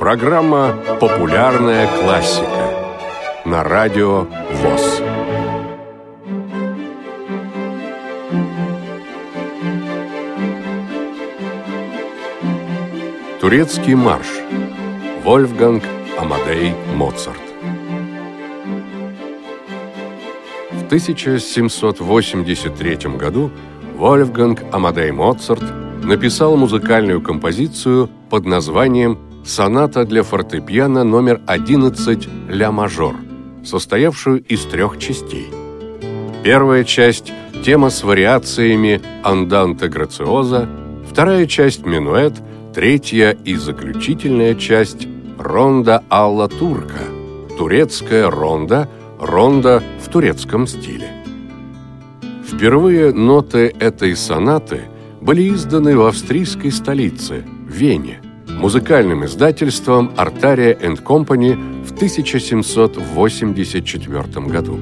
Программа «Популярная классика» на радио ВОЗ. Турецкий марш. Вольфганг Амадей Моцарт. В 1783 году Вольфганг Амадей Моцарт написал музыкальную композицию под названием «Соната для фортепиано номер 11 ля мажор», состоявшую из трех частей. Первая часть – тема с вариациями «Анданте грациоза», вторая часть – «Минуэт», третья и заключительная часть – «Ронда алла турка», турецкая ронда, ронда в турецком стиле. Впервые ноты этой сонаты были изданы в австрийской столице, Вене, музыкальным издательством Artaria Company в 1784 году.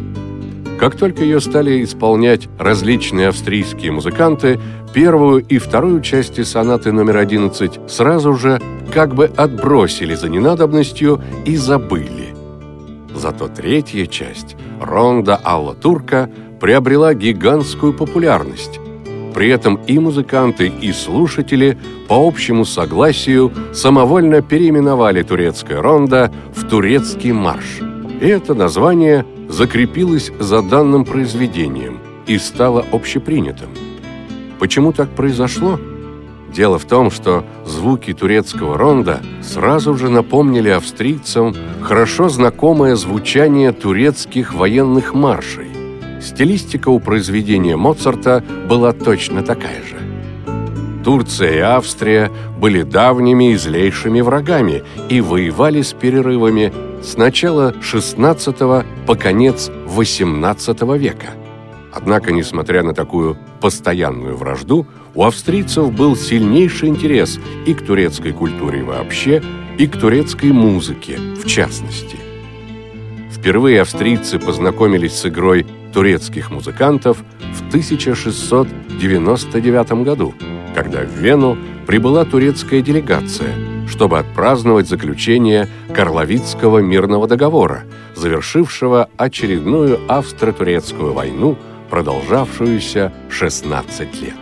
Как только ее стали исполнять различные австрийские музыканты, первую и вторую части сонаты номер 11 сразу же как бы отбросили за ненадобностью и забыли. Зато третья часть, Ронда Алла Турка, приобрела гигантскую популярность. При этом и музыканты, и слушатели по общему согласию самовольно переименовали турецкое ронда в турецкий марш. И это название закрепилось за данным произведением и стало общепринятым. Почему так произошло? Дело в том, что звуки турецкого ронда сразу же напомнили австрийцам хорошо знакомое звучание турецких военных маршей. Стилистика у произведения Моцарта была точно такая же. Турция и Австрия были давними и злейшими врагами и воевали с перерывами с начала XVI по конец XVIII века. Однако, несмотря на такую постоянную вражду, у австрийцев был сильнейший интерес и к турецкой культуре вообще, и к турецкой музыке в частности. Впервые австрийцы познакомились с игрой турецких музыкантов в 1699 году, когда в Вену прибыла турецкая делегация, чтобы отпраздновать заключение Карловицкого мирного договора, завершившего очередную австро-турецкую войну, продолжавшуюся 16 лет.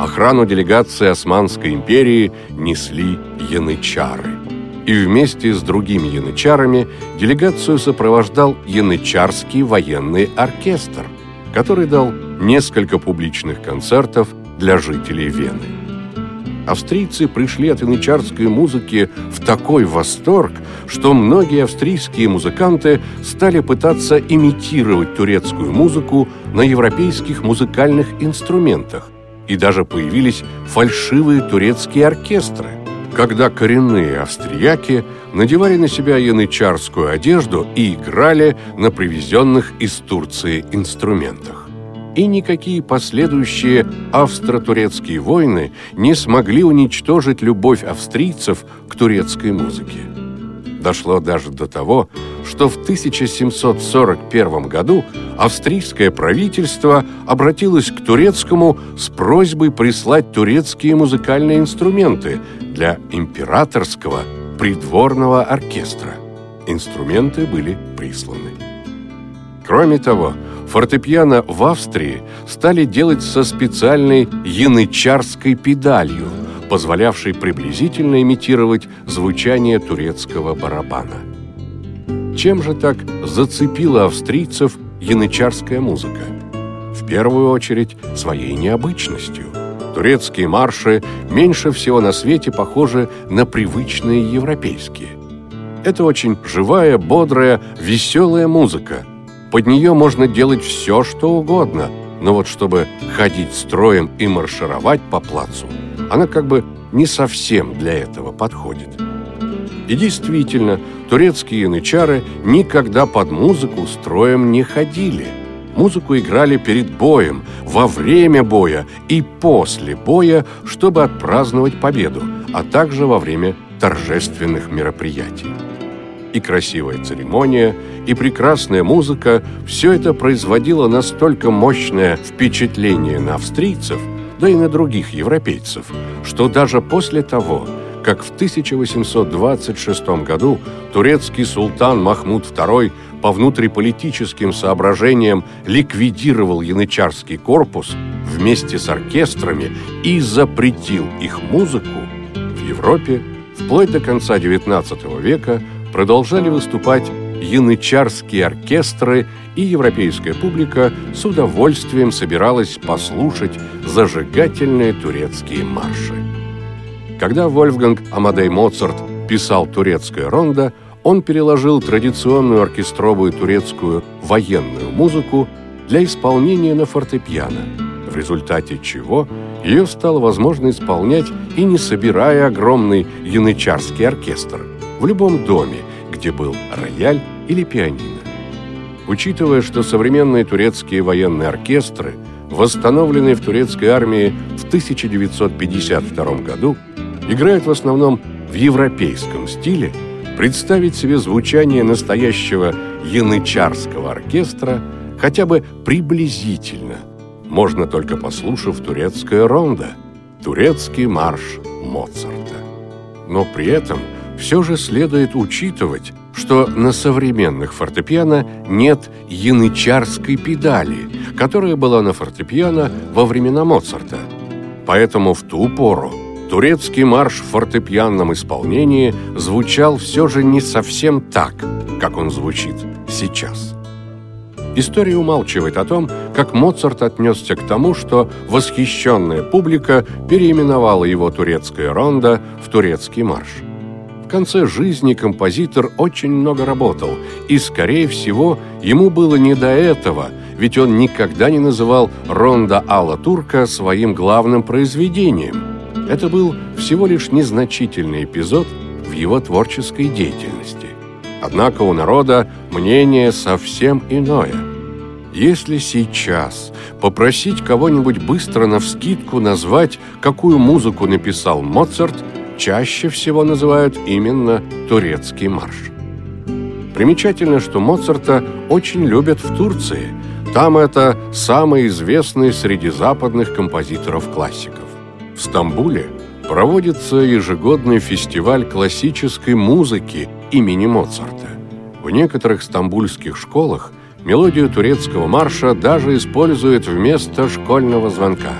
Охрану делегации Османской империи несли янычары – и вместе с другими янычарами делегацию сопровождал янычарский военный оркестр, который дал несколько публичных концертов для жителей Вены. Австрийцы пришли от янычарской музыки в такой восторг, что многие австрийские музыканты стали пытаться имитировать турецкую музыку на европейских музыкальных инструментах, и даже появились фальшивые турецкие оркестры – когда коренные австрияки надевали на себя янычарскую одежду и играли на привезенных из Турции инструментах. И никакие последующие австро-турецкие войны не смогли уничтожить любовь австрийцев к турецкой музыке. Дошло даже до того, что в 1741 году австрийское правительство обратилось к турецкому с просьбой прислать турецкие музыкальные инструменты для императорского придворного оркестра. Инструменты были присланы. Кроме того, фортепиано в Австрии стали делать со специальной янычарской педалью, позволявшей приблизительно имитировать звучание турецкого барабана. Чем же так зацепила австрийцев янычарская музыка? В первую очередь своей необычностью. Турецкие марши меньше всего на свете похожи на привычные европейские. Это очень живая, бодрая, веселая музыка. Под нее можно делать все, что угодно, но вот чтобы ходить строем и маршировать по плацу, она как бы не совсем для этого подходит. И действительно, турецкие янычары никогда под музыку строем не ходили. Музыку играли перед боем, во время боя и после боя, чтобы отпраздновать победу, а также во время торжественных мероприятий. И красивая церемония, и прекрасная музыка – все это производило настолько мощное впечатление на австрийцев – да и на других европейцев, что даже после того, как в 1826 году турецкий султан Махмуд II по внутриполитическим соображениям ликвидировал янычарский корпус вместе с оркестрами и запретил их музыку, в Европе вплоть до конца XIX века продолжали выступать янычарские оркестры, и европейская публика с удовольствием собиралась послушать зажигательные турецкие марши. Когда Вольфганг Амадей Моцарт писал турецкое рондо, он переложил традиционную оркестровую турецкую военную музыку для исполнения на фортепиано, в результате чего ее стало возможно исполнять и не собирая огромный янычарский оркестр в любом доме, где был рояль или пианино. Учитывая, что современные турецкие военные оркестры, восстановленные в турецкой армии в 1952 году, играют в основном в европейском стиле, представить себе звучание настоящего янычарского оркестра хотя бы приблизительно можно только послушав турецкое рондо, турецкий марш Моцарта. Но при этом все же следует учитывать, что на современных фортепиано нет янычарской педали, которая была на фортепиано во времена Моцарта. Поэтому в ту пору турецкий марш в фортепианном исполнении звучал все же не совсем так, как он звучит сейчас. История умалчивает о том, как Моцарт отнесся к тому, что восхищенная публика переименовала его турецкое рондо в турецкий марш. В конце жизни композитор очень много работал, и, скорее всего, ему было не до этого, ведь он никогда не называл рондо Алла Турка своим главным произведением – это был всего лишь незначительный эпизод в его творческой деятельности. Однако у народа мнение совсем иное. Если сейчас попросить кого-нибудь быстро навскидку назвать, какую музыку написал Моцарт, чаще всего называют именно турецкий марш. Примечательно, что Моцарта очень любят в Турции. Там это самый известный среди западных композиторов-классиков. В Стамбуле проводится ежегодный фестиваль классической музыки имени Моцарта. В некоторых стамбульских школах мелодию турецкого марша даже используют вместо школьного звонка.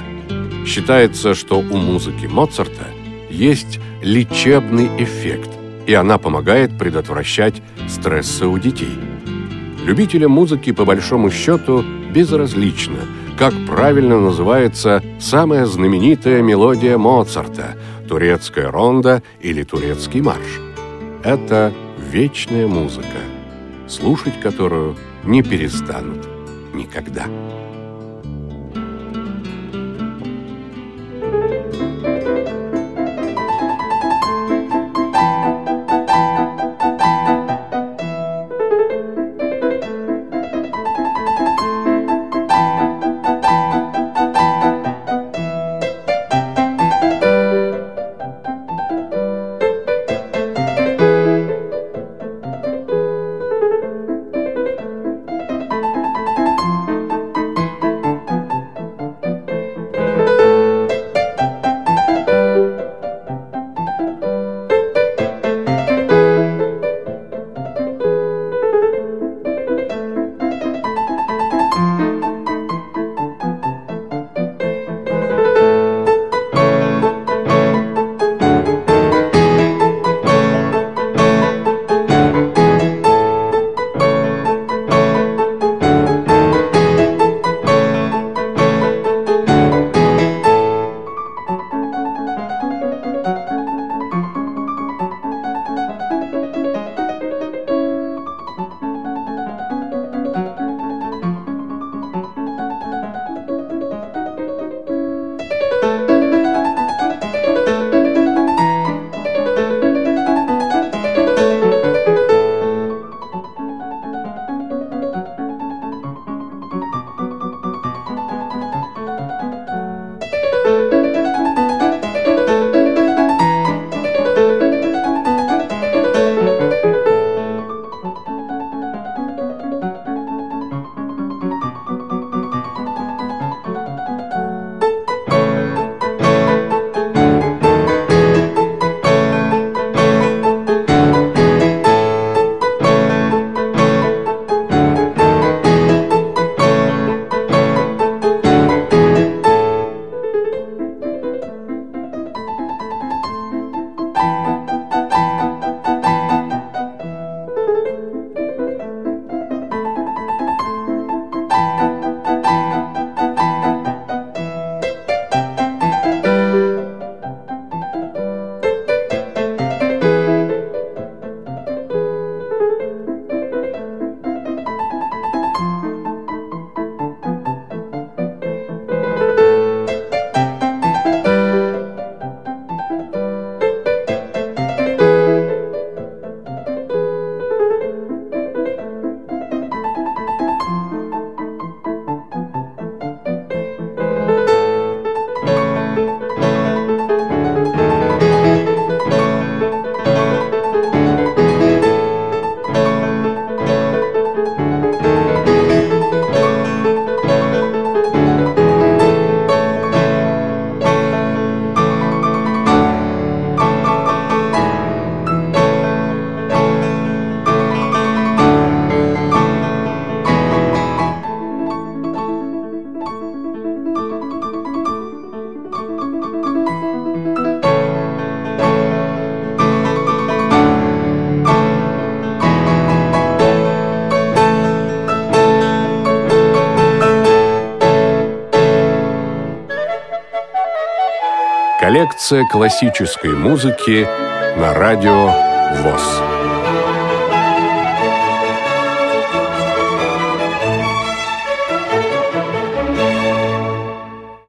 Считается, что у музыки Моцарта есть лечебный эффект, и она помогает предотвращать стрессы у детей. Любителям музыки, по большому счету, безразлично – как правильно называется самая знаменитая мелодия Моцарта – турецкая ронда или турецкий марш. Это вечная музыка, слушать которую не перестанут никогда. Коллекция классической музыки на радио ВОЗ.